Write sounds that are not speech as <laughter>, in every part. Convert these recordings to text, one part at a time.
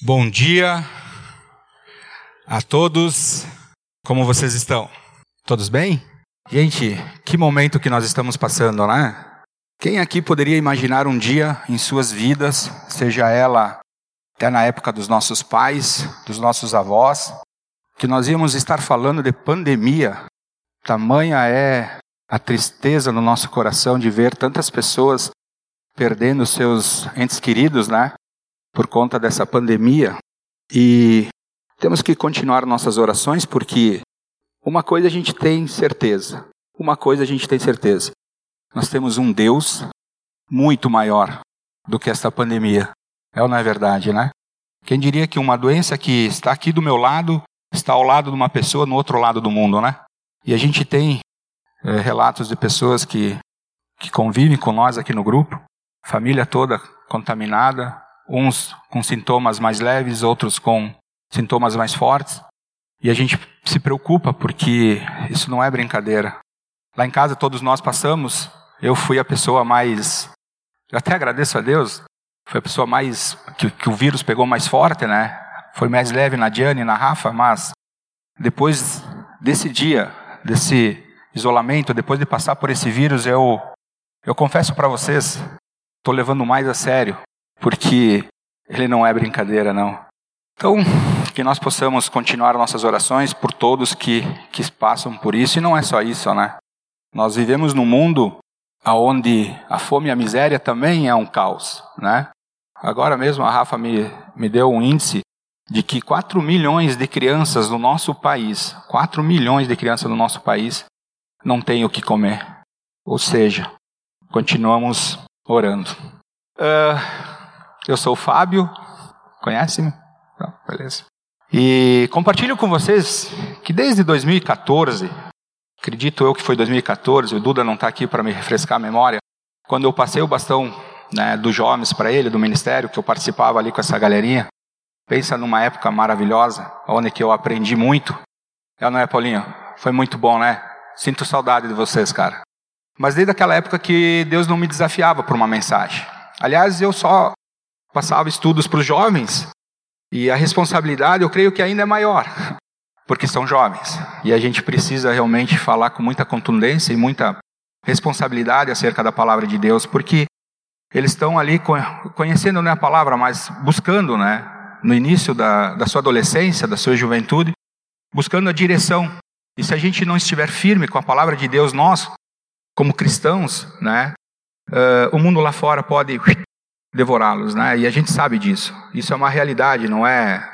Bom dia a todos. Como vocês estão? Todos bem? Gente, que momento que nós estamos passando, né? Quem aqui poderia imaginar um dia em suas vidas, seja ela até na época dos nossos pais, dos nossos avós, que nós íamos estar falando de pandemia? Tamanha é a tristeza no nosso coração de ver tantas pessoas perdendo seus entes queridos, né? Por conta dessa pandemia. E temos que continuar nossas orações porque uma coisa a gente tem certeza. Uma coisa a gente tem certeza. Nós temos um Deus muito maior do que esta pandemia. É ou não é verdade, né? Quem diria que uma doença que está aqui do meu lado está ao lado de uma pessoa no outro lado do mundo, né? E a gente tem é, relatos de pessoas que, que convivem com nós aqui no grupo, família toda contaminada, uns com sintomas mais leves, outros com sintomas mais fortes. E a gente se preocupa porque isso não é brincadeira. Lá em casa todos nós passamos, eu fui a pessoa mais. Eu até agradeço a Deus, foi a pessoa mais. que, que o vírus pegou mais forte, né? Foi mais leve na Diane na Rafa, mas depois desse dia, desse isolamento, depois de passar por esse vírus, eu, eu confesso para vocês, estou levando mais a sério porque ele não é brincadeira, não. Então, que nós possamos continuar nossas orações por todos que, que passam por isso, e não é só isso, né? Nós vivemos num mundo onde a fome e a miséria também é um caos, né? Agora mesmo a Rafa me, me deu um índice de que 4 milhões de crianças no nosso país, 4 milhões de crianças no nosso país, não têm o que comer. Ou seja, continuamos orando. Uh, eu sou o Fábio, conhece-me? beleza. E compartilho com vocês que desde 2014, acredito eu que foi 2014, o Duda não está aqui para me refrescar a memória, quando eu passei o bastão né, dos jovens para ele, do ministério, que eu participava ali com essa galerinha. Pensa numa época maravilhosa, onde que eu aprendi muito. É não é, Paulinho? Foi muito bom, né? Sinto saudade de vocês, cara. Mas desde aquela época que Deus não me desafiava por uma mensagem. Aliás, eu só passava estudos para os jovens e a responsabilidade eu creio que ainda é maior, porque são jovens e a gente precisa realmente falar com muita contundência e muita responsabilidade acerca da palavra de Deus, porque eles estão ali conhecendo não é a palavra, mas buscando, né, no início da, da sua adolescência, da sua juventude, buscando a direção. E se a gente não estiver firme com a palavra de Deus, nós, como cristãos, né, uh, o mundo lá fora pode devorá-los, né? E a gente sabe disso. Isso é uma realidade, não é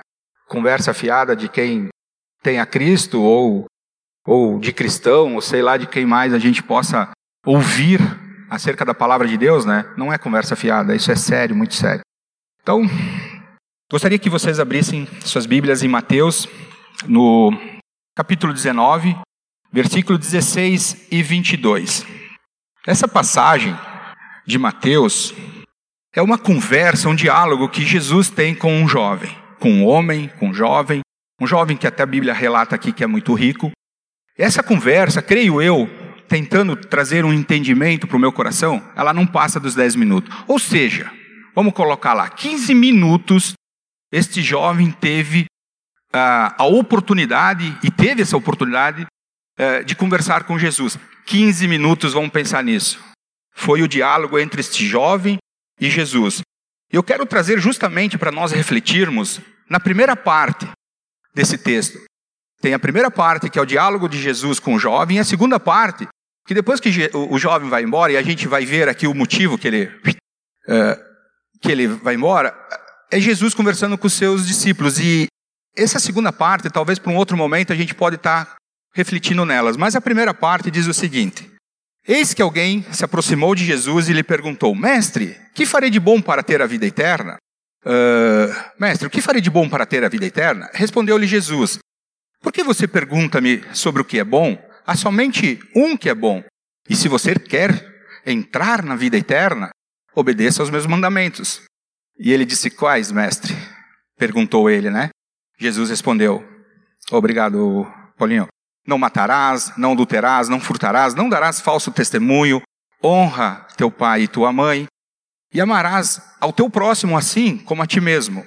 conversa fiada de quem tem a Cristo ou ou de cristão, ou sei lá de quem mais a gente possa ouvir acerca da palavra de Deus, né? Não é conversa fiada, isso é sério, muito sério. Então, gostaria que vocês abrissem suas Bíblias em Mateus, no capítulo 19, versículo 16 e 22. Essa passagem de Mateus é uma conversa, um diálogo que Jesus tem com um jovem, com um homem, com um jovem, um jovem que até a Bíblia relata aqui que é muito rico. Essa conversa, creio eu, tentando trazer um entendimento para o meu coração, ela não passa dos 10 minutos. Ou seja, vamos colocar lá, 15 minutos, este jovem teve uh, a oportunidade, e teve essa oportunidade, uh, de conversar com Jesus. 15 minutos, vamos pensar nisso. Foi o diálogo entre este jovem e Jesus. Eu quero trazer justamente para nós refletirmos na primeira parte desse texto. Tem a primeira parte, que é o diálogo de Jesus com o jovem, e a segunda parte, que depois que o jovem vai embora, e a gente vai ver aqui o motivo que ele, uh, que ele vai embora, é Jesus conversando com os seus discípulos. E essa segunda parte, talvez para um outro momento, a gente pode estar refletindo nelas. Mas a primeira parte diz o seguinte: Eis que alguém se aproximou de Jesus e lhe perguntou: Mestre, que farei de bom para ter a vida eterna? Uh, mestre, o que farei de bom para ter a vida eterna? Respondeu-lhe Jesus: Por que você pergunta-me sobre o que é bom? Há somente um que é bom. E se você quer entrar na vida eterna, obedeça aos meus mandamentos. E ele disse: Quais, mestre? Perguntou ele, né? Jesus respondeu: Obrigado, Paulinho. Não matarás, não adulterás, não furtarás, não darás falso testemunho, honra teu pai e tua mãe, e amarás ao teu próximo assim como a ti mesmo.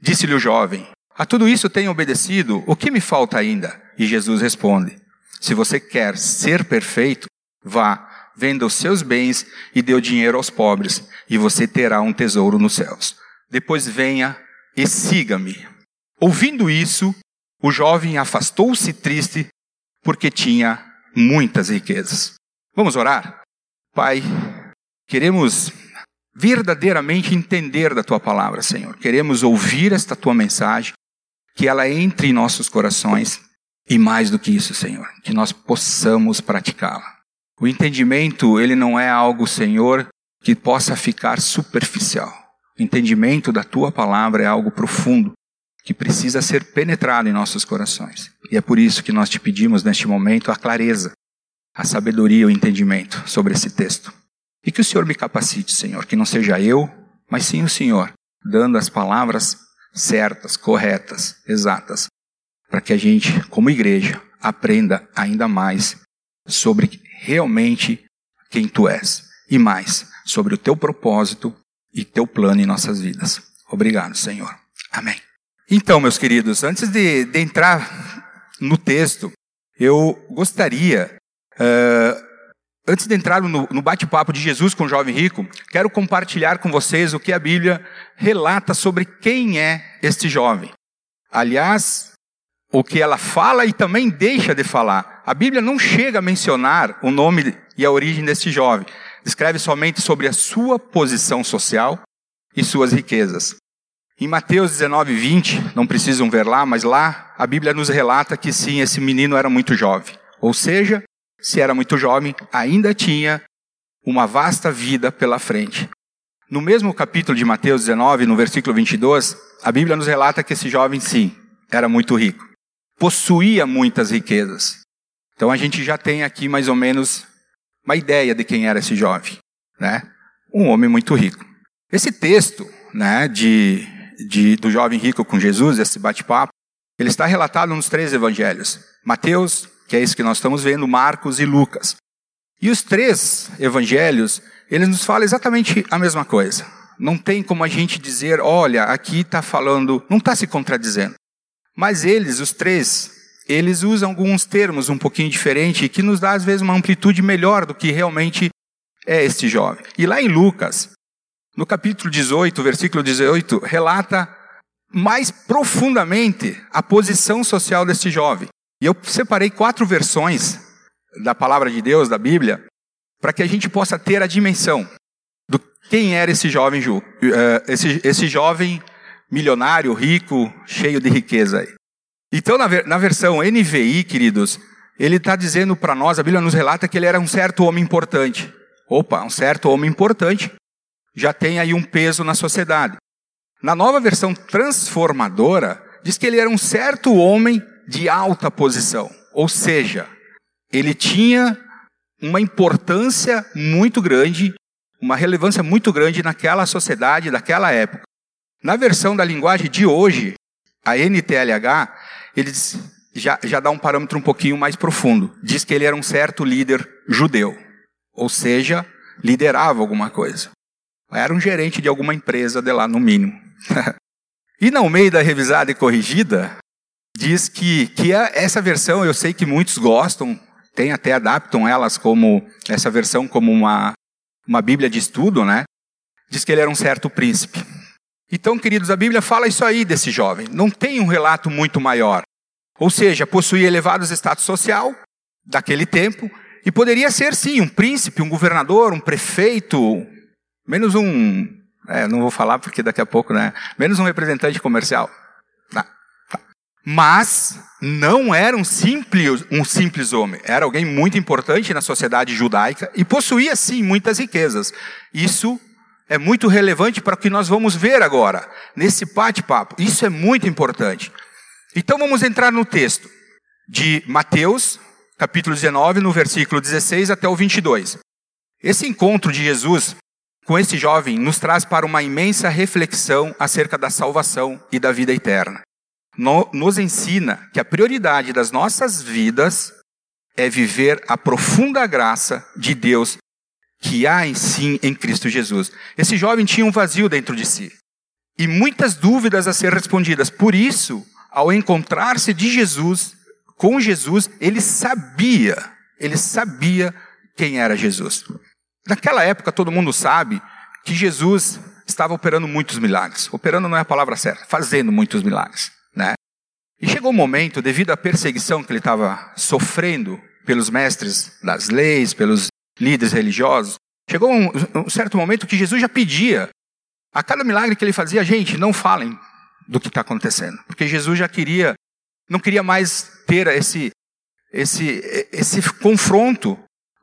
Disse-lhe o jovem: A tudo isso tenho obedecido, o que me falta ainda? E Jesus responde: Se você quer ser perfeito, vá, venda os seus bens e dê o dinheiro aos pobres, e você terá um tesouro nos céus. Depois venha e siga-me. Ouvindo isso, o jovem afastou-se triste, porque tinha muitas riquezas. Vamos orar? Pai, queremos verdadeiramente entender da tua palavra, Senhor. Queremos ouvir esta tua mensagem, que ela entre em nossos corações e mais do que isso, Senhor, que nós possamos praticá-la. O entendimento, ele não é algo, Senhor, que possa ficar superficial. O entendimento da tua palavra é algo profundo, que precisa ser penetrado em nossos corações. E é por isso que nós te pedimos neste momento a clareza, a sabedoria, o entendimento sobre esse texto. E que o Senhor me capacite, Senhor, que não seja eu, mas sim o Senhor, dando as palavras certas, corretas, exatas, para que a gente, como igreja, aprenda ainda mais sobre realmente quem tu és e mais sobre o teu propósito e teu plano em nossas vidas. Obrigado, Senhor. Amém. Então, meus queridos, antes de, de entrar no texto, eu gostaria uh, Antes de entrar no, no bate-papo de Jesus com o jovem rico, quero compartilhar com vocês o que a Bíblia relata sobre quem é este jovem. Aliás, o que ela fala e também deixa de falar. A Bíblia não chega a mencionar o nome e a origem deste jovem. Descreve somente sobre a sua posição social e suas riquezas. Em Mateus 19, 20, não precisam ver lá, mas lá a Bíblia nos relata que sim, esse menino era muito jovem. Ou seja, se era muito jovem, ainda tinha uma vasta vida pela frente. No mesmo capítulo de Mateus 19, no versículo 22, a Bíblia nos relata que esse jovem, sim, era muito rico. Possuía muitas riquezas. Então a gente já tem aqui mais ou menos uma ideia de quem era esse jovem, né? Um homem muito rico. Esse texto, né, de, de do jovem rico com Jesus, esse bate-papo, ele está relatado nos três evangelhos: Mateus, que é isso que nós estamos vendo, Marcos e Lucas. E os três evangelhos, eles nos falam exatamente a mesma coisa. Não tem como a gente dizer, olha, aqui está falando, não está se contradizendo. Mas eles, os três, eles usam alguns termos um pouquinho diferentes que nos dá às vezes uma amplitude melhor do que realmente é este jovem. E lá em Lucas, no capítulo 18, versículo 18, relata mais profundamente a posição social deste jovem. E eu separei quatro versões da palavra de Deus, da Bíblia, para que a gente possa ter a dimensão do quem era esse jovem eh, esse, esse jovem milionário, rico, cheio de riqueza. Então, na, na versão NVI, queridos, ele está dizendo para nós, a Bíblia nos relata que ele era um certo homem importante. Opa, um certo homem importante já tem aí um peso na sociedade. Na nova versão transformadora, diz que ele era um certo homem de alta posição. Ou seja, ele tinha uma importância muito grande, uma relevância muito grande naquela sociedade daquela época. Na versão da linguagem de hoje, a NTLH, ele já, já dá um parâmetro um pouquinho mais profundo. Diz que ele era um certo líder judeu. Ou seja, liderava alguma coisa. Era um gerente de alguma empresa de lá, no mínimo. <laughs> e meio da revisada e corrigida, diz que, que é essa versão, eu sei que muitos gostam, tem até adaptam elas como, essa versão como uma, uma Bíblia de estudo, né? Diz que ele era um certo príncipe. Então, queridos, a Bíblia fala isso aí desse jovem. Não tem um relato muito maior. Ou seja, possuía elevados status social daquele tempo e poderia ser, sim, um príncipe, um governador, um prefeito, menos um. É, não vou falar porque daqui a pouco, né? Menos um representante comercial. Mas não era um simples, um simples homem, era alguém muito importante na sociedade judaica e possuía sim muitas riquezas. Isso é muito relevante para o que nós vamos ver agora, nesse bate-papo. Isso é muito importante. Então vamos entrar no texto de Mateus, capítulo 19, no versículo 16 até o 22. Esse encontro de Jesus com esse jovem nos traz para uma imensa reflexão acerca da salvação e da vida eterna no, nos ensina que a prioridade das nossas vidas é viver a profunda graça de Deus que há em si em Cristo Jesus. Esse jovem tinha um vazio dentro de si. e muitas dúvidas a ser respondidas. Por isso, ao encontrar-se de Jesus, com Jesus, ele sabia, ele sabia quem era Jesus. Naquela época, todo mundo sabe que Jesus estava operando muitos milagres. Operando não é a palavra certa, fazendo muitos milagres. Né? E chegou um momento, devido à perseguição que ele estava sofrendo pelos mestres das leis, pelos líderes religiosos, chegou um, um certo momento que Jesus já pedia a cada milagre que ele fazia, gente, não falem do que está acontecendo, porque Jesus já queria, não queria mais ter esse, esse, esse confronto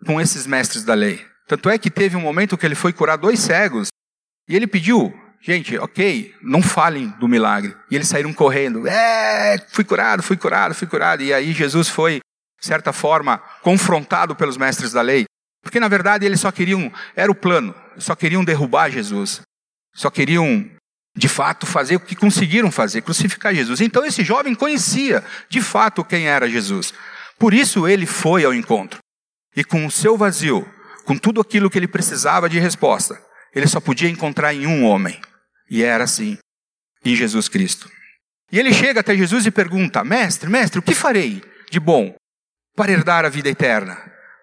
com esses mestres da lei. Tanto é que teve um momento que ele foi curar dois cegos e ele pediu, gente, ok, não falem do milagre. E eles saíram correndo, é, fui curado, fui curado, fui curado. E aí Jesus foi, de certa forma, confrontado pelos mestres da lei. Porque na verdade eles só queriam, era o plano, só queriam derrubar Jesus. Só queriam, de fato, fazer o que conseguiram fazer, crucificar Jesus. Então esse jovem conhecia, de fato, quem era Jesus. Por isso ele foi ao encontro. E com o seu vazio, com tudo aquilo que ele precisava de resposta, ele só podia encontrar em um homem. E era assim, em Jesus Cristo. E ele chega até Jesus e pergunta: Mestre, mestre, o que farei de bom para herdar a vida eterna?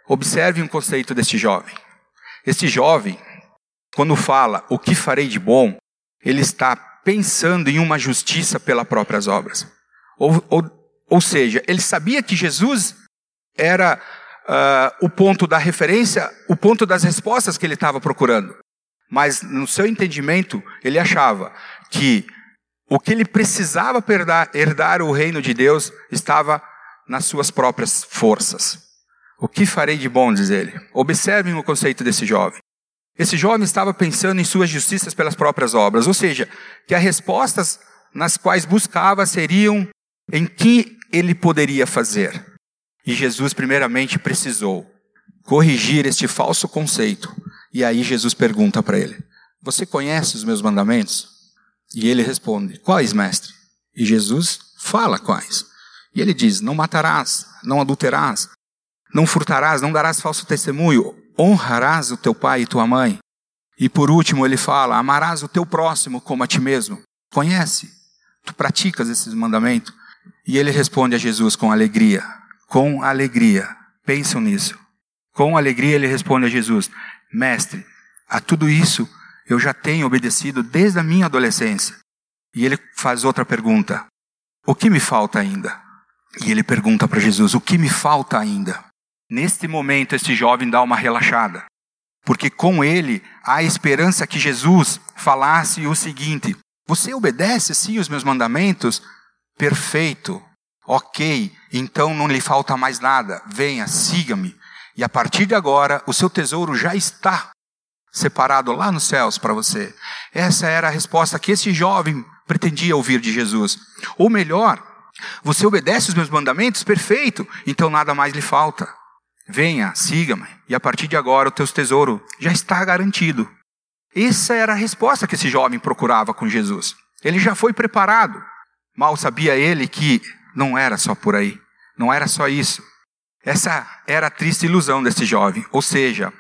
Observe um conceito deste jovem. Este jovem, quando fala o que farei de bom, ele está pensando em uma justiça pelas próprias obras. Ou, ou, ou seja, ele sabia que Jesus era uh, o ponto da referência, o ponto das respostas que ele estava procurando. Mas no seu entendimento, ele achava que o que ele precisava herdar, herdar o reino de Deus estava nas suas próprias forças. O que farei de bom, diz ele. Observem o conceito desse jovem. Esse jovem estava pensando em suas justiças pelas próprias obras, ou seja, que as respostas nas quais buscava seriam em que ele poderia fazer. E Jesus, primeiramente, precisou corrigir este falso conceito e aí Jesus pergunta para ele: Você conhece os meus mandamentos? E ele responde: Quais, mestre? E Jesus fala quais. E ele diz: Não matarás, não adulterarás, não furtarás, não darás falso testemunho, honrarás o teu pai e tua mãe. E por último ele fala: Amarás o teu próximo como a ti mesmo. Conhece? Tu praticas esses mandamentos? E ele responde a Jesus com alegria. Com alegria. Pensam nisso. Com alegria ele responde a Jesus: Mestre, a tudo isso eu já tenho obedecido desde a minha adolescência. E ele faz outra pergunta: O que me falta ainda? E ele pergunta para Jesus: O que me falta ainda? Neste momento, este jovem dá uma relaxada, porque com ele há esperança que Jesus falasse o seguinte: Você obedece sim os meus mandamentos? Perfeito. Ok, então não lhe falta mais nada. Venha, siga-me. E a partir de agora, o seu tesouro já está separado lá nos céus para você. Essa era a resposta que esse jovem pretendia ouvir de Jesus. Ou melhor, você obedece os meus mandamentos? Perfeito, então nada mais lhe falta. Venha, siga-me, e a partir de agora o teu tesouro já está garantido. Essa era a resposta que esse jovem procurava com Jesus. Ele já foi preparado. Mal sabia ele que não era só por aí, não era só isso. Essa era a triste ilusão desse jovem, ou seja,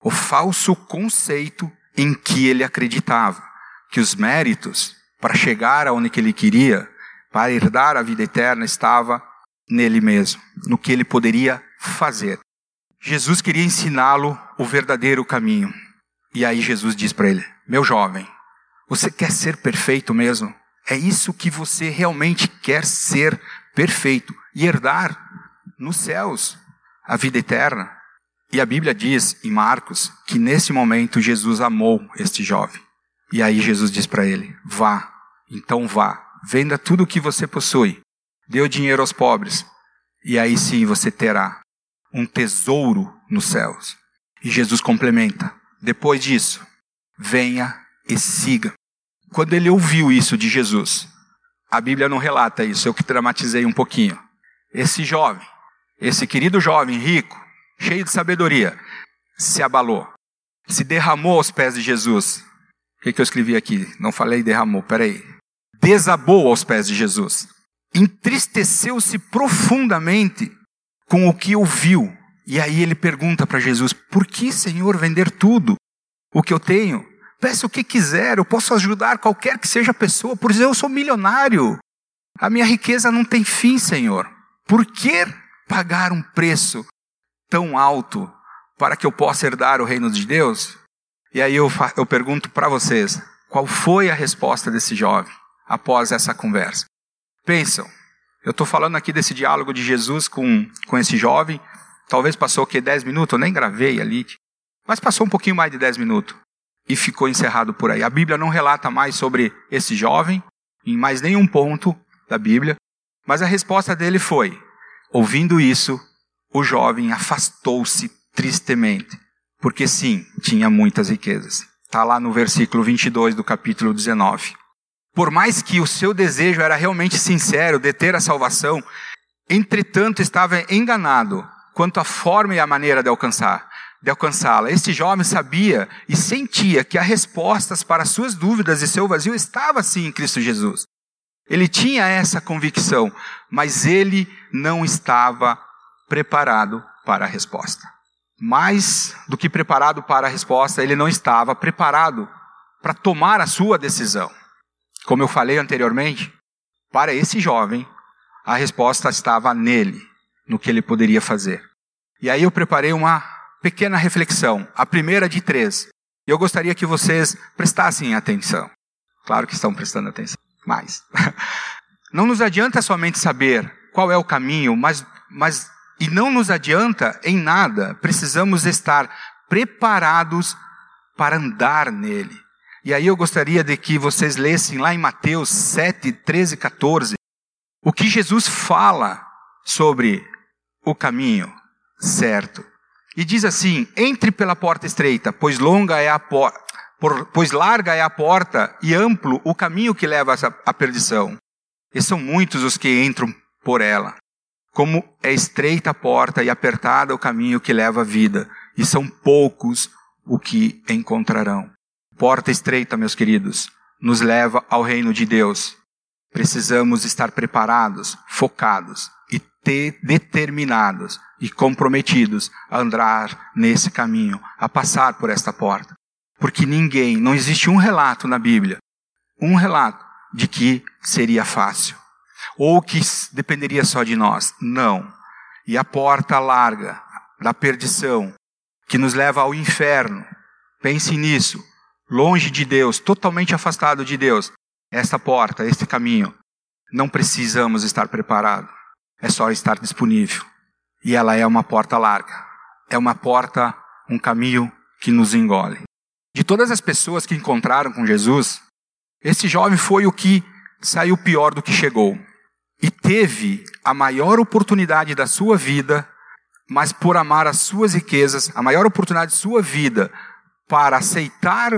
o falso conceito em que ele acreditava, que os méritos para chegar aonde ele queria, para herdar a vida eterna, estava nele mesmo, no que ele poderia fazer. Jesus queria ensiná-lo o verdadeiro caminho. E aí Jesus diz para ele: Meu jovem, você quer ser perfeito mesmo? É isso que você realmente quer ser perfeito e herdar nos céus a vida eterna. E a Bíblia diz em Marcos que nesse momento Jesus amou este jovem. E aí Jesus diz para ele: Vá, então vá, venda tudo o que você possui, dê o dinheiro aos pobres, e aí sim você terá um tesouro nos céus. E Jesus complementa: Depois disso, venha e siga. Quando ele ouviu isso de Jesus, a Bíblia não relata isso, eu que dramatizei um pouquinho. Esse jovem, esse querido jovem rico, cheio de sabedoria, se abalou, se derramou aos pés de Jesus. O que, que eu escrevi aqui? Não falei derramou, peraí. Desabou aos pés de Jesus. Entristeceu-se profundamente com o que ouviu. E aí ele pergunta para Jesus: Por que, Senhor, vender tudo o que eu tenho Peça o que quiser, eu posso ajudar qualquer que seja a pessoa, por exemplo, eu sou milionário. A minha riqueza não tem fim, Senhor. Por que pagar um preço tão alto para que eu possa herdar o reino de Deus? E aí eu, eu pergunto para vocês: qual foi a resposta desse jovem após essa conversa? Pensam, eu estou falando aqui desse diálogo de Jesus com, com esse jovem. Talvez passou o quê? 10 minutos? Eu nem gravei ali. Mas passou um pouquinho mais de 10 minutos. E ficou encerrado por aí. A Bíblia não relata mais sobre esse jovem, em mais nenhum ponto da Bíblia. Mas a resposta dele foi: ouvindo isso, o jovem afastou-se tristemente. Porque sim, tinha muitas riquezas. Está lá no versículo 22 do capítulo 19. Por mais que o seu desejo era realmente sincero de ter a salvação, entretanto estava enganado quanto à forma e à maneira de alcançar, de alcançá-la. Este jovem sabia e sentia que as respostas para suas dúvidas e seu vazio estava sim em Cristo Jesus. Ele tinha essa convicção, mas ele não estava preparado para a resposta. Mais do que preparado para a resposta, ele não estava preparado para tomar a sua decisão. Como eu falei anteriormente, para esse jovem, a resposta estava nele, no que ele poderia fazer. E aí eu preparei uma pequena reflexão, a primeira de três. E eu gostaria que vocês prestassem atenção. Claro que estão prestando atenção, mas. <laughs> Não nos adianta somente saber qual é o caminho, mas, mas e não nos adianta em nada, precisamos estar preparados para andar nele. E aí eu gostaria de que vocês lessem lá em Mateus 7, 13 e 14, o que Jesus fala sobre o caminho certo. E diz assim: entre pela porta estreita, pois longa é a porta, pois larga é a porta e amplo o caminho que leva à perdição. E são muitos os que entram por ela. Como é estreita a porta e apertada o caminho que leva à vida, e são poucos o que encontrarão. Porta estreita, meus queridos, nos leva ao reino de Deus. Precisamos estar preparados, focados e ter, determinados e comprometidos a andar nesse caminho, a passar por esta porta. Porque ninguém, não existe um relato na Bíblia, um relato de que seria fácil ou que dependeria só de nós. Não. E a porta larga da perdição, que nos leva ao inferno, pense nisso longe de Deus, totalmente afastado de Deus, esta porta, este caminho, não precisamos estar preparados. É só estar disponível. E ela é uma porta larga. É uma porta, um caminho que nos engole. De todas as pessoas que encontraram com Jesus, esse jovem foi o que saiu pior do que chegou. E teve a maior oportunidade da sua vida, mas por amar as suas riquezas, a maior oportunidade de sua vida para aceitar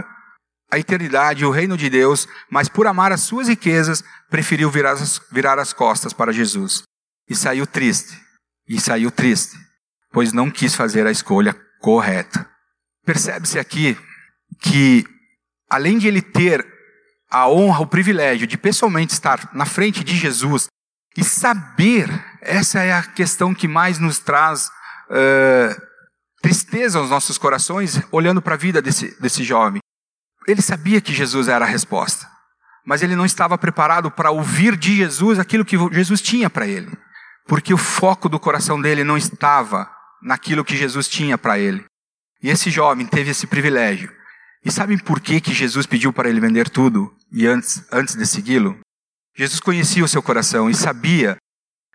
a eternidade e o reino de Deus, mas por amar as suas riquezas, preferiu virar as, virar as costas para Jesus. E saiu triste. E saiu triste, pois não quis fazer a escolha correta. Percebe-se aqui que, além de ele ter a honra, o privilégio de pessoalmente estar na frente de Jesus e saber, essa é a questão que mais nos traz uh, tristeza aos nossos corações, olhando para a vida desse, desse jovem. Ele sabia que Jesus era a resposta, mas ele não estava preparado para ouvir de Jesus aquilo que Jesus tinha para ele, porque o foco do coração dele não estava naquilo que Jesus tinha para ele. E esse jovem teve esse privilégio. E sabem por que, que Jesus pediu para ele vender tudo e antes, antes de segui-lo? Jesus conhecia o seu coração e sabia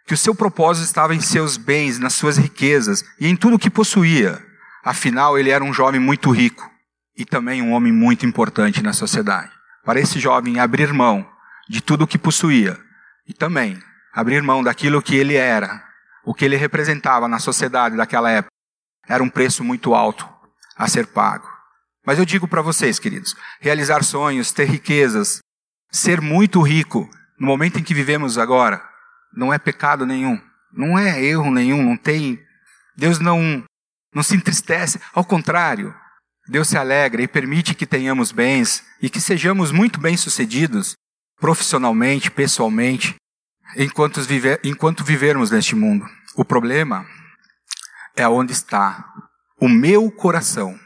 que o seu propósito estava em seus bens, nas suas riquezas e em tudo o que possuía. Afinal, ele era um jovem muito rico e também um homem muito importante na sociedade. Para esse jovem abrir mão de tudo o que possuía e também abrir mão daquilo que ele era, o que ele representava na sociedade daquela época, era um preço muito alto a ser pago. Mas eu digo para vocês, queridos, realizar sonhos, ter riquezas, ser muito rico no momento em que vivemos agora, não é pecado nenhum, não é erro nenhum, não tem. Deus não não se entristece, ao contrário, Deus se alegra e permite que tenhamos bens e que sejamos muito bem-sucedidos profissionalmente, pessoalmente, enquanto, viver, enquanto vivermos neste mundo. O problema é onde está o meu coração,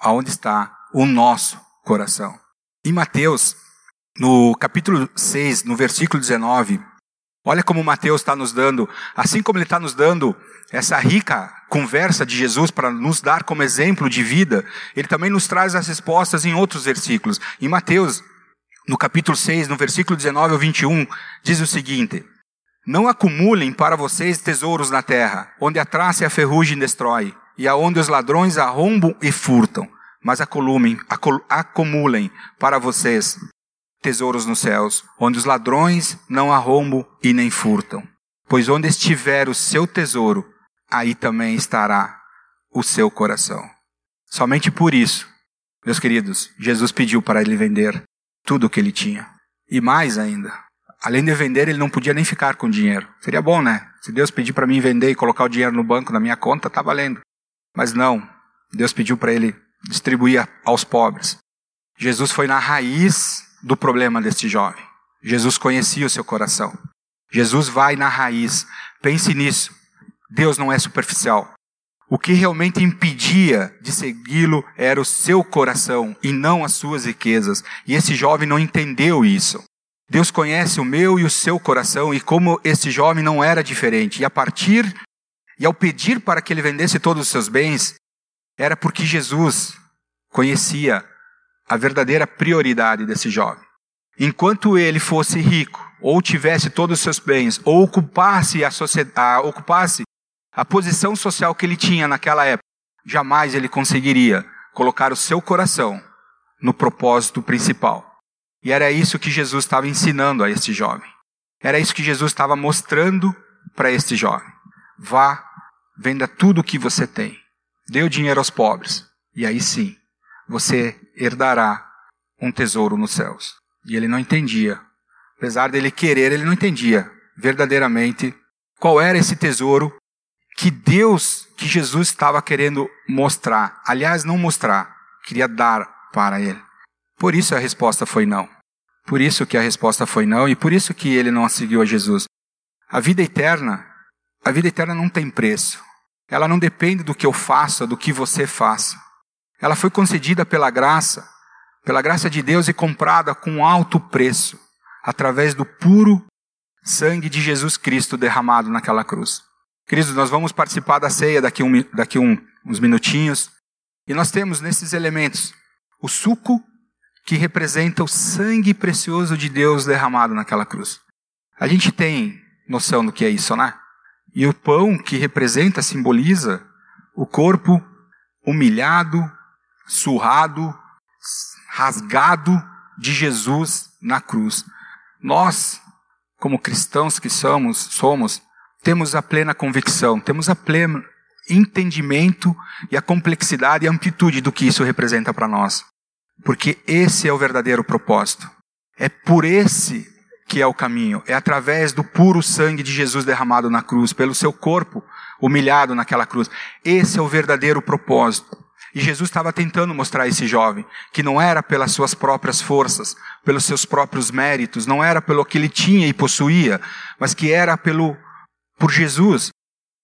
aonde está o nosso coração. Em Mateus, no capítulo 6, no versículo 19, olha como Mateus está nos dando, assim como ele está nos dando essa rica conversa de Jesus para nos dar como exemplo de vida, ele também nos traz as respostas em outros versículos. Em Mateus, no capítulo 6, no versículo 19 ao 21, diz o seguinte: Não acumulem para vocês tesouros na terra, onde a traça e a ferrugem destrói, e aonde os ladrões arrombam e furtam, mas acumulem, acumulem para vocês tesouros nos céus, onde os ladrões não arrombam e nem furtam. Pois onde estiver o seu tesouro, aí também estará o seu coração. Somente por isso, meus queridos, Jesus pediu para ele vender tudo o que ele tinha. E mais ainda, além de vender, ele não podia nem ficar com dinheiro. Seria bom, né? Se Deus pedir para mim vender e colocar o dinheiro no banco na minha conta, tá valendo. Mas não. Deus pediu para ele distribuir aos pobres. Jesus foi na raiz do problema deste jovem. Jesus conhecia o seu coração. Jesus vai na raiz. Pense nisso. Deus não é superficial. O que realmente impedia de segui-lo era o seu coração e não as suas riquezas. E esse jovem não entendeu isso. Deus conhece o meu e o seu coração e como esse jovem não era diferente. E a partir e ao pedir para que ele vendesse todos os seus bens, era porque Jesus conhecia a verdadeira prioridade desse jovem. Enquanto ele fosse rico, ou tivesse todos os seus bens, ou ocupasse a, a, ocupasse a posição social que ele tinha naquela época, jamais ele conseguiria colocar o seu coração no propósito principal. E era isso que Jesus estava ensinando a este jovem. Era isso que Jesus estava mostrando para este jovem. Vá, venda tudo o que você tem. Dê o dinheiro aos pobres. E aí sim, você herdará um tesouro nos céus. E ele não entendia. Apesar dele querer, ele não entendia verdadeiramente qual era esse tesouro que Deus, que Jesus estava querendo mostrar. Aliás, não mostrar, queria dar para ele. Por isso a resposta foi não. Por isso que a resposta foi não e por isso que ele não seguiu a Jesus. A vida eterna, a vida eterna não tem preço. Ela não depende do que eu faça, do que você faça. Ela foi concedida pela graça, pela graça de Deus e comprada com alto preço, através do puro sangue de Jesus Cristo derramado naquela cruz. Queridos, nós vamos participar da ceia daqui, um, daqui um, uns minutinhos, e nós temos nesses elementos o suco que representa o sangue precioso de Deus derramado naquela cruz. A gente tem noção do que é isso, né? E o pão que representa, simboliza o corpo humilhado, surrado, rasgado de Jesus na cruz. Nós, como cristãos que somos, somos, temos a plena convicção, temos a pleno entendimento e a complexidade e a amplitude do que isso representa para nós. Porque esse é o verdadeiro propósito. É por esse que é o caminho. É através do puro sangue de Jesus derramado na cruz, pelo seu corpo humilhado naquela cruz. Esse é o verdadeiro propósito. E Jesus estava tentando mostrar a esse jovem que não era pelas suas próprias forças, pelos seus próprios méritos, não era pelo que ele tinha e possuía, mas que era pelo por Jesus.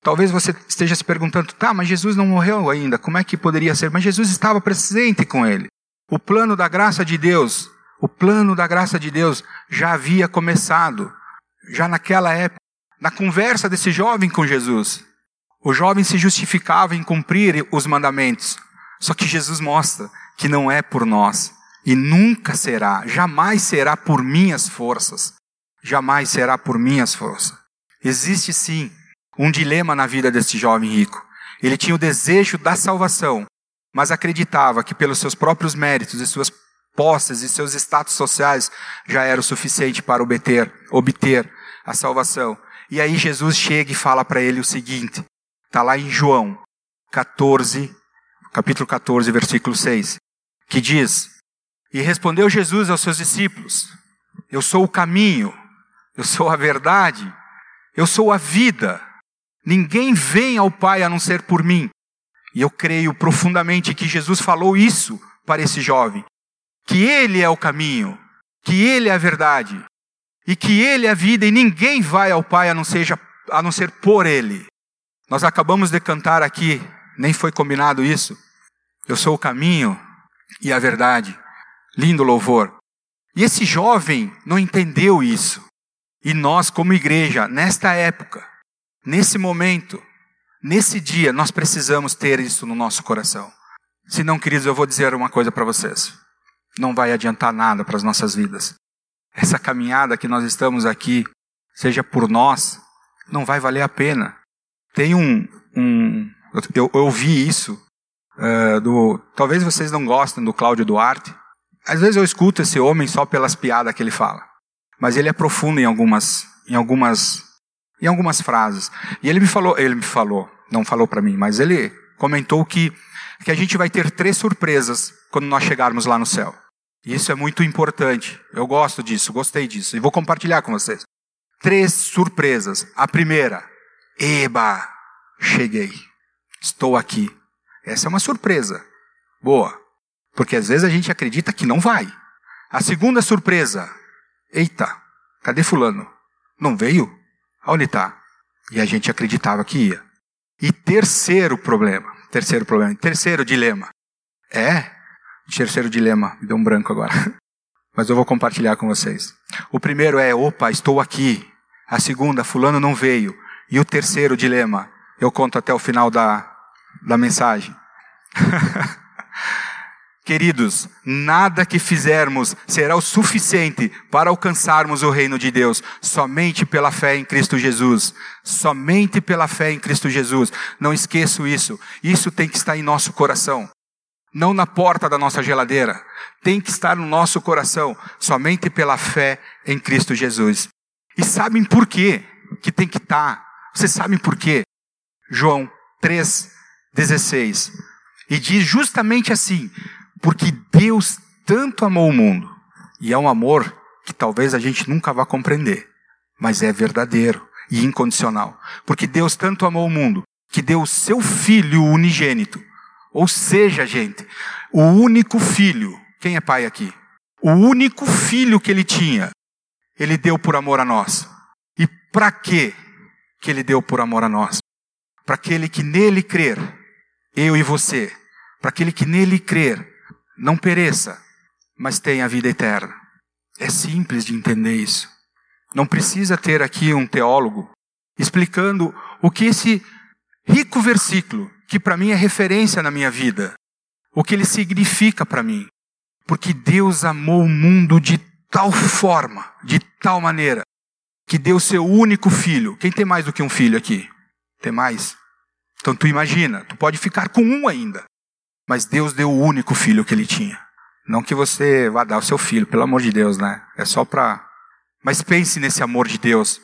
Talvez você esteja se perguntando, tá, mas Jesus não morreu ainda, como é que poderia ser? Mas Jesus estava presente com ele. O plano da graça de Deus, o plano da graça de Deus já havia começado, já naquela época, na conversa desse jovem com Jesus. O jovem se justificava em cumprir os mandamentos, só que Jesus mostra que não é por nós e nunca será, jamais será por minhas forças. Jamais será por minhas forças. Existe sim um dilema na vida desse jovem rico. Ele tinha o desejo da salvação, mas acreditava que pelos seus próprios méritos e suas posses e seus status sociais já era o suficiente para obter, obter a salvação. E aí Jesus chega e fala para ele o seguinte: está lá em João 14, capítulo 14, versículo 6, que diz: E respondeu Jesus aos seus discípulos: Eu sou o caminho, eu sou a verdade, eu sou a vida. Ninguém vem ao Pai a não ser por mim. E eu creio profundamente que Jesus falou isso para esse jovem: que Ele é o caminho, que Ele é a verdade, e que Ele é a vida, e ninguém vai ao Pai a não, seja, a não ser por Ele. Nós acabamos de cantar aqui nem foi combinado isso. Eu sou o caminho e a verdade. Lindo louvor. E esse jovem não entendeu isso. E nós, como igreja, nesta época, nesse momento, nesse dia, nós precisamos ter isso no nosso coração. Se não, queridos, eu vou dizer uma coisa para vocês. Não vai adiantar nada para as nossas vidas. Essa caminhada que nós estamos aqui, seja por nós, não vai valer a pena. Tem um. um eu, ouvi isso. Uh, do, talvez vocês não gostem do Cláudio Duarte. Às vezes eu escuto esse homem só pelas piadas que ele fala. Mas ele é profundo em algumas, em algumas, em algumas frases. E ele me falou, ele me falou, não falou para mim, mas ele comentou que que a gente vai ter três surpresas quando nós chegarmos lá no céu. E isso é muito importante. Eu gosto disso, gostei disso e vou compartilhar com vocês. Três surpresas. A primeira, eba, cheguei. Estou aqui. Essa é uma surpresa. Boa. Porque às vezes a gente acredita que não vai. A segunda surpresa, eita, cadê fulano? Não veio? Onde está? E a gente acreditava que ia. E terceiro problema, terceiro problema, terceiro dilema. É, terceiro dilema, me deu um branco agora. <laughs> Mas eu vou compartilhar com vocês. O primeiro é, opa, estou aqui. A segunda, fulano não veio. E o terceiro dilema, eu conto até o final da, da mensagem. <laughs> Queridos, nada que fizermos será o suficiente para alcançarmos o reino de Deus, somente pela fé em Cristo Jesus. Somente pela fé em Cristo Jesus. Não esqueço isso. Isso tem que estar em nosso coração. Não na porta da nossa geladeira. Tem que estar no nosso coração, somente pela fé em Cristo Jesus. E sabem por quê que tem que estar? Vocês sabem por quê? João 3:16. E diz justamente assim: porque Deus tanto amou o mundo, e é um amor que talvez a gente nunca vá compreender, mas é verdadeiro e incondicional. Porque Deus tanto amou o mundo, que deu o seu filho unigênito. Ou seja, gente, o único filho, quem é pai aqui? O único filho que ele tinha, ele deu por amor a nós. E para quê que ele deu por amor a nós? Para aquele que nele crer, eu e você, para aquele que nele crer, não pereça, mas tenha a vida eterna. É simples de entender isso. Não precisa ter aqui um teólogo explicando o que esse rico versículo, que para mim é referência na minha vida, o que ele significa para mim. Porque Deus amou o mundo de tal forma, de tal maneira, que deu seu único filho. Quem tem mais do que um filho aqui? Tem mais? Então tu imagina, tu pode ficar com um ainda. Mas Deus deu o único filho que ele tinha. Não que você vá dar o seu filho, pelo amor de Deus, né? É só para. Mas pense nesse amor de Deus.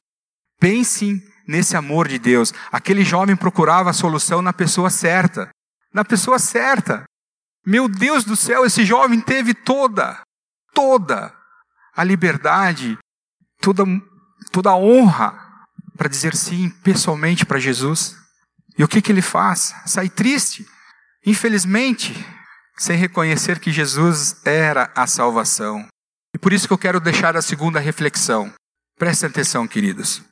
Pense nesse amor de Deus. Aquele jovem procurava a solução na pessoa certa. Na pessoa certa. Meu Deus do céu, esse jovem teve toda, toda a liberdade, toda, toda a honra para dizer sim pessoalmente para Jesus. E o que, que ele faz? Sai triste. Infelizmente, sem reconhecer que Jesus era a salvação. E por isso que eu quero deixar a segunda reflexão. Prestem atenção, queridos.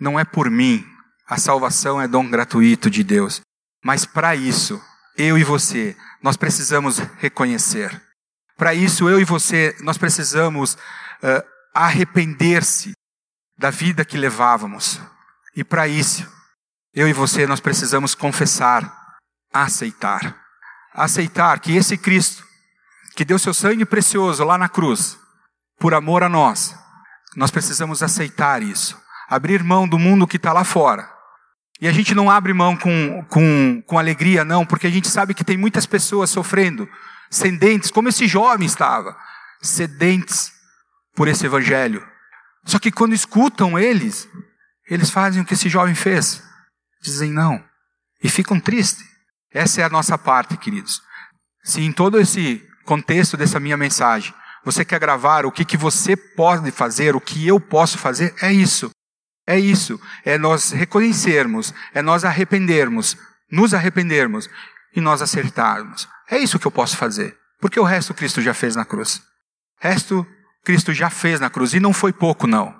Não é por mim, a salvação é dom gratuito de Deus. Mas para isso, eu e você, nós precisamos reconhecer. Para isso, eu e você, nós precisamos uh, arrepender-se da vida que levávamos. E para isso, eu e você, nós precisamos confessar aceitar. Aceitar que esse Cristo, que deu seu sangue precioso lá na cruz, por amor a nós, nós precisamos aceitar isso. Abrir mão do mundo que está lá fora. E a gente não abre mão com, com, com alegria, não, porque a gente sabe que tem muitas pessoas sofrendo, sedentes, como esse jovem estava, sedentes por esse evangelho. Só que quando escutam eles, eles fazem o que esse jovem fez. Dizem não. E ficam tristes. Essa é a nossa parte, queridos. Se em todo esse contexto dessa minha mensagem, você quer gravar o que, que você pode fazer, o que eu posso fazer, é isso. É isso. É nós reconhecermos, é nós arrependermos, nos arrependermos e nós acertarmos. É isso que eu posso fazer. Porque o resto Cristo já fez na cruz. O resto Cristo já fez na cruz. E não foi pouco, não.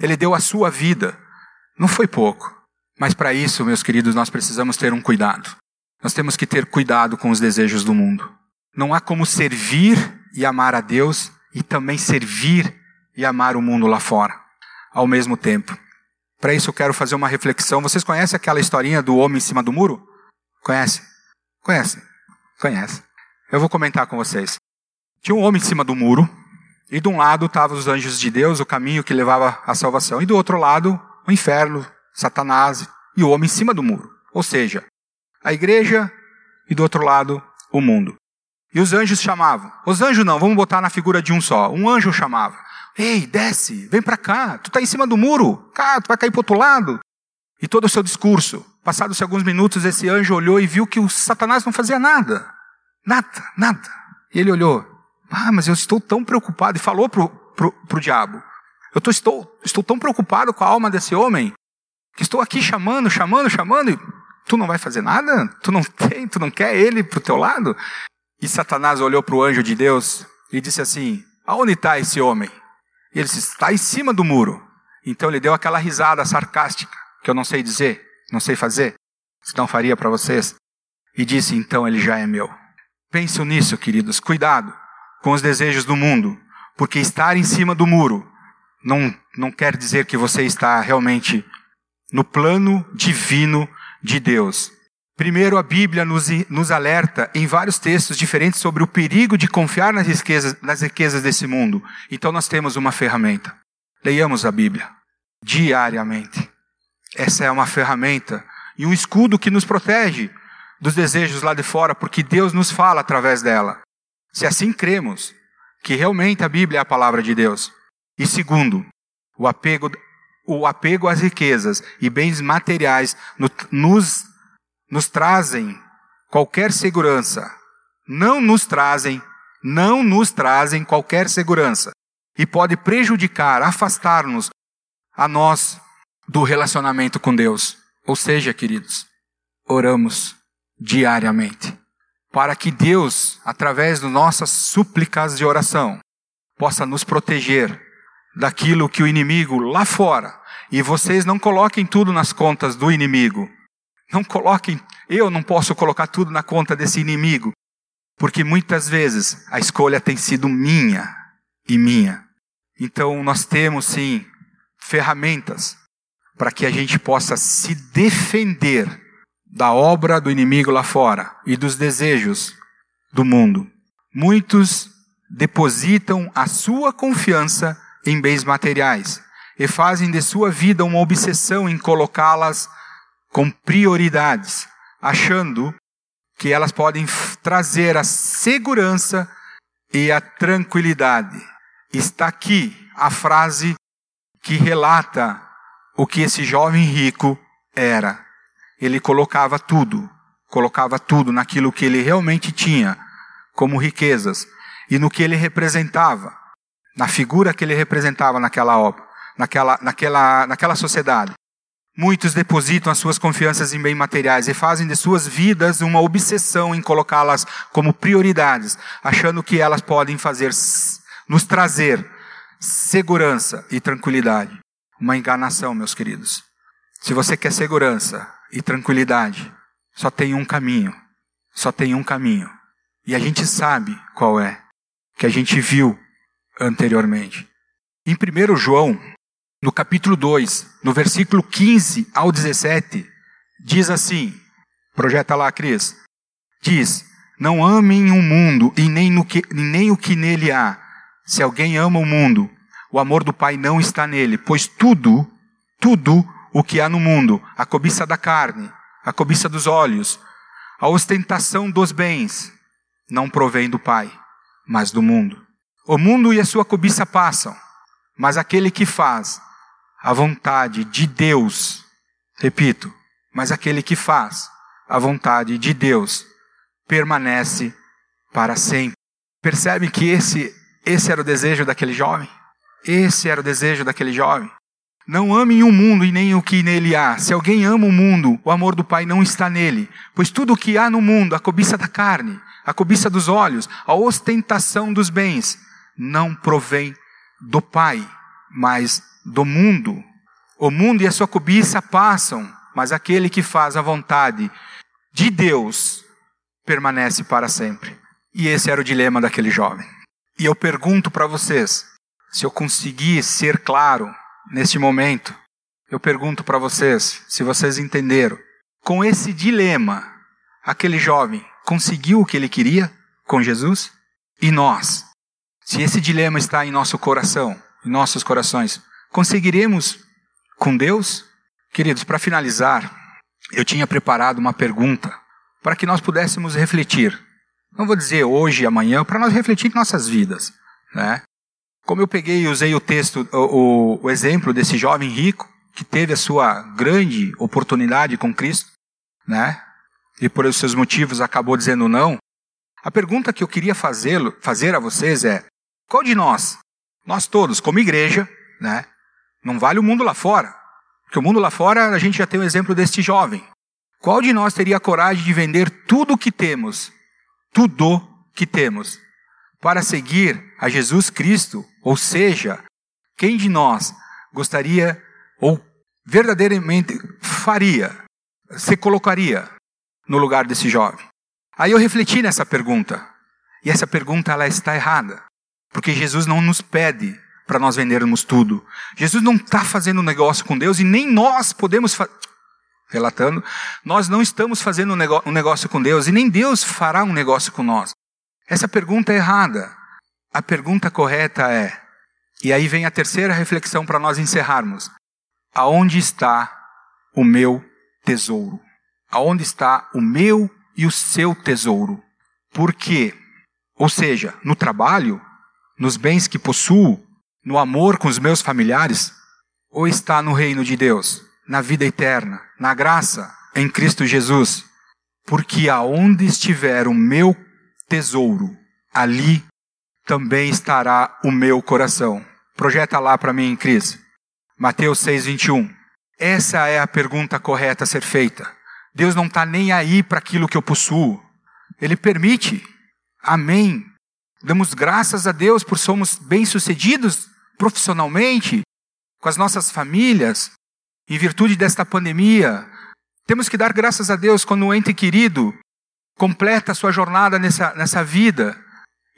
Ele deu a sua vida. Não foi pouco. Mas para isso, meus queridos, nós precisamos ter um cuidado. Nós temos que ter cuidado com os desejos do mundo. Não há como servir e amar a Deus e também servir e amar o mundo lá fora ao mesmo tempo. Para isso eu quero fazer uma reflexão. Vocês conhecem aquela historinha do homem em cima do muro? Conhece? Conhece? Conhece. Eu vou comentar com vocês. Tinha um homem em cima do muro, e de um lado estavam os anjos de Deus, o caminho que levava à salvação, e do outro lado, o inferno, Satanás e o homem em cima do muro. Ou seja, a igreja e do outro lado, o mundo. E os anjos chamavam. Os anjos não, vamos botar na figura de um só. Um anjo chamava. Ei, desce, vem para cá. Tu está em cima do muro. Cá, tu vai cair para outro lado. E todo o seu discurso. Passados alguns minutos, esse anjo olhou e viu que o Satanás não fazia nada. Nada, nada. E ele olhou. Ah, mas eu estou tão preocupado. E falou pro, pro, pro diabo. Eu tô, estou, estou tão preocupado com a alma desse homem que estou aqui chamando, chamando, chamando. E tu não vai fazer nada? Tu não <laughs> tem, tu não quer ele pro teu lado? E Satanás olhou para o anjo de Deus e disse assim: Aonde está esse homem? E ele disse: Está em cima do muro. Então ele deu aquela risada sarcástica, que eu não sei dizer, não sei fazer, senão faria para vocês. E disse: Então ele já é meu. Pensem nisso, queridos. Cuidado com os desejos do mundo, porque estar em cima do muro não, não quer dizer que você está realmente no plano divino de Deus. Primeiro, a Bíblia nos, nos alerta em vários textos diferentes sobre o perigo de confiar nas riquezas, nas riquezas desse mundo. Então, nós temos uma ferramenta. Leiamos a Bíblia diariamente. Essa é uma ferramenta e um escudo que nos protege dos desejos lá de fora, porque Deus nos fala através dela. Se assim cremos que realmente a Bíblia é a palavra de Deus. E segundo, o apego, o apego às riquezas e bens materiais nos nos trazem qualquer segurança. Não nos trazem, não nos trazem qualquer segurança. E pode prejudicar, afastar-nos a nós do relacionamento com Deus. Ou seja, queridos, oramos diariamente para que Deus, através de nossas súplicas de oração, possa nos proteger daquilo que o inimigo lá fora, e vocês não coloquem tudo nas contas do inimigo, não coloquem, eu não posso colocar tudo na conta desse inimigo, porque muitas vezes a escolha tem sido minha e minha. Então nós temos sim ferramentas para que a gente possa se defender da obra do inimigo lá fora e dos desejos do mundo. Muitos depositam a sua confiança em bens materiais e fazem de sua vida uma obsessão em colocá-las com prioridades, achando que elas podem trazer a segurança e a tranquilidade. Está aqui a frase que relata o que esse jovem rico era. Ele colocava tudo, colocava tudo naquilo que ele realmente tinha, como riquezas, e no que ele representava, na figura que ele representava naquela obra, naquela, naquela, naquela sociedade. Muitos depositam as suas confianças em bens materiais e fazem de suas vidas uma obsessão em colocá-las como prioridades, achando que elas podem fazer nos trazer segurança e tranquilidade. Uma enganação, meus queridos. Se você quer segurança e tranquilidade, só tem um caminho. Só tem um caminho. E a gente sabe qual é, que a gente viu anteriormente. Em 1 João, no capítulo 2, no versículo 15 ao 17, diz assim: projeta lá, Cris. Diz: Não amem o mundo e nem, no que, nem o que nele há. Se alguém ama o mundo, o amor do Pai não está nele, pois tudo, tudo o que há no mundo, a cobiça da carne, a cobiça dos olhos, a ostentação dos bens, não provém do Pai, mas do mundo. O mundo e a sua cobiça passam, mas aquele que faz a vontade de Deus, repito, mas aquele que faz a vontade de Deus permanece para sempre. Percebem que esse, esse era o desejo daquele jovem? Esse era o desejo daquele jovem. Não amem o mundo e nem o que nele há. Se alguém ama o mundo, o amor do Pai não está nele. Pois tudo o que há no mundo, a cobiça da carne, a cobiça dos olhos, a ostentação dos bens, não provém do Pai, mas do mundo. O mundo e a sua cobiça passam, mas aquele que faz a vontade de Deus permanece para sempre. E esse era o dilema daquele jovem. E eu pergunto para vocês, se eu conseguir ser claro neste momento, eu pergunto para vocês, se vocês entenderam, com esse dilema, aquele jovem conseguiu o que ele queria com Jesus? E nós? Se esse dilema está em nosso coração, em nossos corações, conseguiremos com Deus? Queridos, para finalizar, eu tinha preparado uma pergunta para que nós pudéssemos refletir. Não vou dizer hoje amanhã, para nós refletir em nossas vidas. Né? Como eu peguei e usei o texto, o, o, o exemplo desse jovem rico, que teve a sua grande oportunidade com Cristo, né? E por seus motivos acabou dizendo não. A pergunta que eu queria fazer, fazer a vocês é: qual de nós, nós todos, como igreja, né? Não vale o mundo lá fora. Porque o mundo lá fora, a gente já tem o exemplo deste jovem. Qual de nós teria coragem de vender tudo o que temos, tudo que temos, para seguir a Jesus Cristo? Ou seja, quem de nós gostaria ou verdadeiramente faria, se colocaria no lugar desse jovem? Aí eu refleti nessa pergunta. E essa pergunta ela está errada. Porque Jesus não nos pede para nós vendermos tudo. Jesus não está fazendo um negócio com Deus e nem nós podemos fazer. Relatando, nós não estamos fazendo um negócio com Deus e nem Deus fará um negócio com nós. Essa pergunta é errada. A pergunta correta é, e aí vem a terceira reflexão para nós encerrarmos: aonde está o meu tesouro? Aonde está o meu e o seu tesouro? Por quê? Ou seja, no trabalho, nos bens que possuo, no amor com os meus familiares? Ou está no reino de Deus, na vida eterna, na graça em Cristo Jesus? Porque aonde estiver o meu tesouro, ali também estará o meu coração. Projeta lá para mim, Cris. Mateus 6:21. Essa é a pergunta correta a ser feita. Deus não está nem aí para aquilo que eu possuo. Ele permite. Amém. Damos graças a Deus por somos bem-sucedidos profissionalmente, com as nossas famílias, em virtude desta pandemia. Temos que dar graças a Deus quando o ente querido completa a sua jornada nessa, nessa vida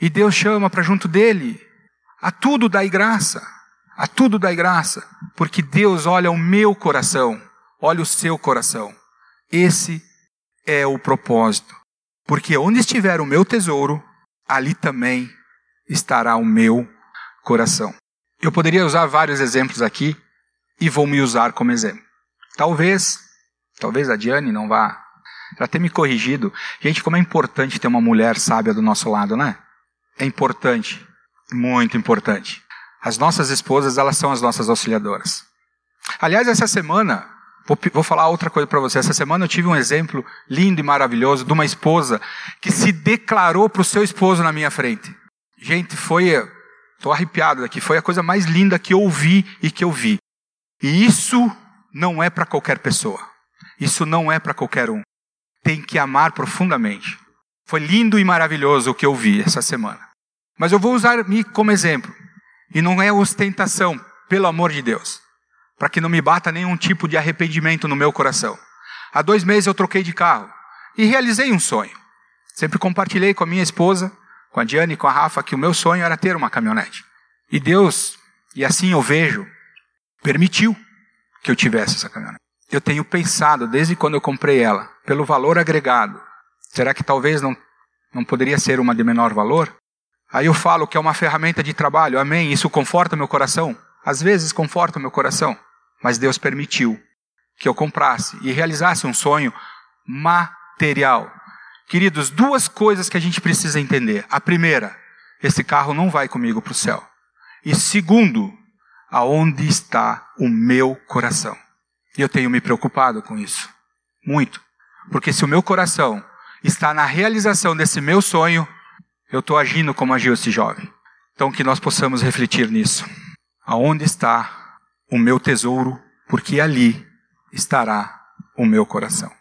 e Deus chama para junto dele. A tudo dai graça, a tudo dai graça, porque Deus olha o meu coração, olha o seu coração. Esse é o propósito. Porque onde estiver o meu tesouro, ali também estará o meu coração. Eu poderia usar vários exemplos aqui e vou me usar como exemplo. Talvez, talvez a Diane não vá. Ela ter me corrigido. Gente, como é importante ter uma mulher sábia do nosso lado, né? É importante, muito importante. As nossas esposas, elas são as nossas auxiliadoras. Aliás, essa semana, vou, vou falar outra coisa para você. Essa semana eu tive um exemplo lindo e maravilhoso de uma esposa que se declarou para o seu esposo na minha frente. Gente, foi Estou arrepiado daqui. Foi a coisa mais linda que eu ouvi e que eu vi. E isso não é para qualquer pessoa. Isso não é para qualquer um. Tem que amar profundamente. Foi lindo e maravilhoso o que eu vi essa semana. Mas eu vou usar-me como exemplo. E não é ostentação, pelo amor de Deus. Para que não me bata nenhum tipo de arrependimento no meu coração. Há dois meses eu troquei de carro. E realizei um sonho. Sempre compartilhei com a minha esposa com a Diane e com a Rafa que o meu sonho era ter uma caminhonete. E Deus, e assim eu vejo, permitiu que eu tivesse essa caminhonete. Eu tenho pensado, desde quando eu comprei ela, pelo valor agregado. Será que talvez não, não poderia ser uma de menor valor? Aí eu falo que é uma ferramenta de trabalho, amém? Isso conforta meu coração? Às vezes conforta meu coração. Mas Deus permitiu que eu comprasse e realizasse um sonho material. Queridos, duas coisas que a gente precisa entender. A primeira, esse carro não vai comigo para o céu. E segundo, aonde está o meu coração? E eu tenho me preocupado com isso. Muito. Porque se o meu coração está na realização desse meu sonho, eu estou agindo como agiu esse jovem. Então que nós possamos refletir nisso. Aonde está o meu tesouro? Porque ali estará o meu coração.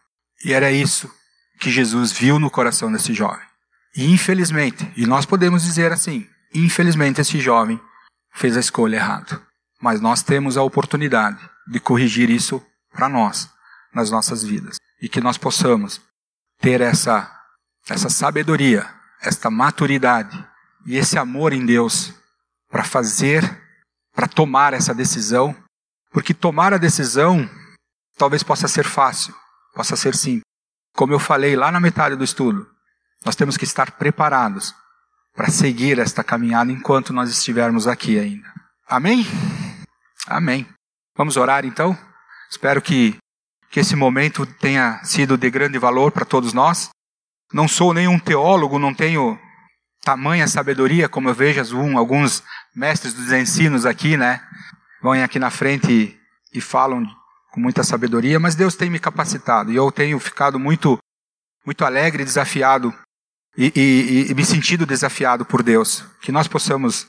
E era isso que Jesus viu no coração desse jovem. E infelizmente, e nós podemos dizer assim, infelizmente esse jovem fez a escolha errada. Mas nós temos a oportunidade de corrigir isso para nós, nas nossas vidas. E que nós possamos ter essa, essa sabedoria, esta maturidade e esse amor em Deus para fazer, para tomar essa decisão, porque tomar a decisão talvez possa ser fácil, possa ser sim. Como eu falei lá na metade do estudo, nós temos que estar preparados para seguir esta caminhada enquanto nós estivermos aqui ainda. Amém? Amém. Vamos orar então? Espero que, que esse momento tenha sido de grande valor para todos nós. Não sou nenhum teólogo, não tenho tamanha sabedoria, como eu vejo alguns mestres dos ensinos aqui, né? Vão aqui na frente e, e falam com muita sabedoria, mas Deus tem me capacitado e eu tenho ficado muito, muito alegre desafiado e, e, e me sentido desafiado por Deus. Que nós possamos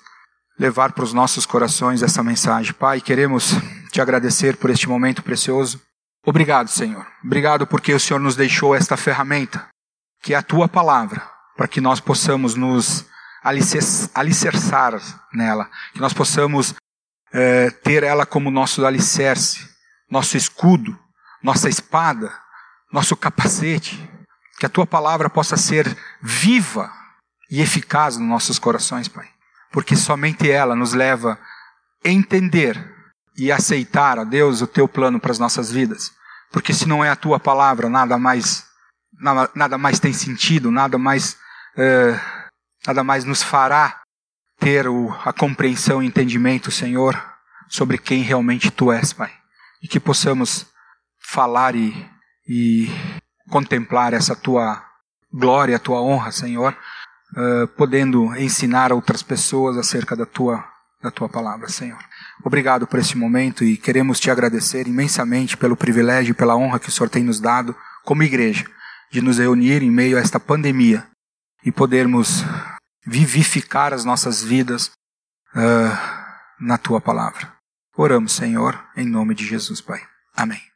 levar para os nossos corações essa mensagem. Pai, queremos te agradecer por este momento precioso. Obrigado, Senhor. Obrigado porque o Senhor nos deixou esta ferramenta, que é a tua palavra, para que nós possamos nos alicerçar nela, que nós possamos é, ter ela como nosso alicerce, nosso escudo, nossa espada, nosso capacete, que a tua palavra possa ser viva e eficaz nos nossos corações, Pai. Porque somente ela nos leva a entender e aceitar, a Deus, o teu plano para as nossas vidas. Porque se não é a tua palavra, nada mais, nada, mais tem sentido, nada mais, uh, nada mais nos fará ter o, a compreensão e entendimento, Senhor, sobre quem realmente tu és, Pai. E que possamos falar e, e contemplar essa tua glória, a tua honra, Senhor, uh, podendo ensinar outras pessoas acerca da tua, da tua palavra, Senhor. Obrigado por esse momento e queremos te agradecer imensamente pelo privilégio e pela honra que o Senhor tem nos dado como igreja de nos reunir em meio a esta pandemia e podermos vivificar as nossas vidas uh, na tua palavra. Oramos, Senhor, em nome de Jesus, Pai. Amém.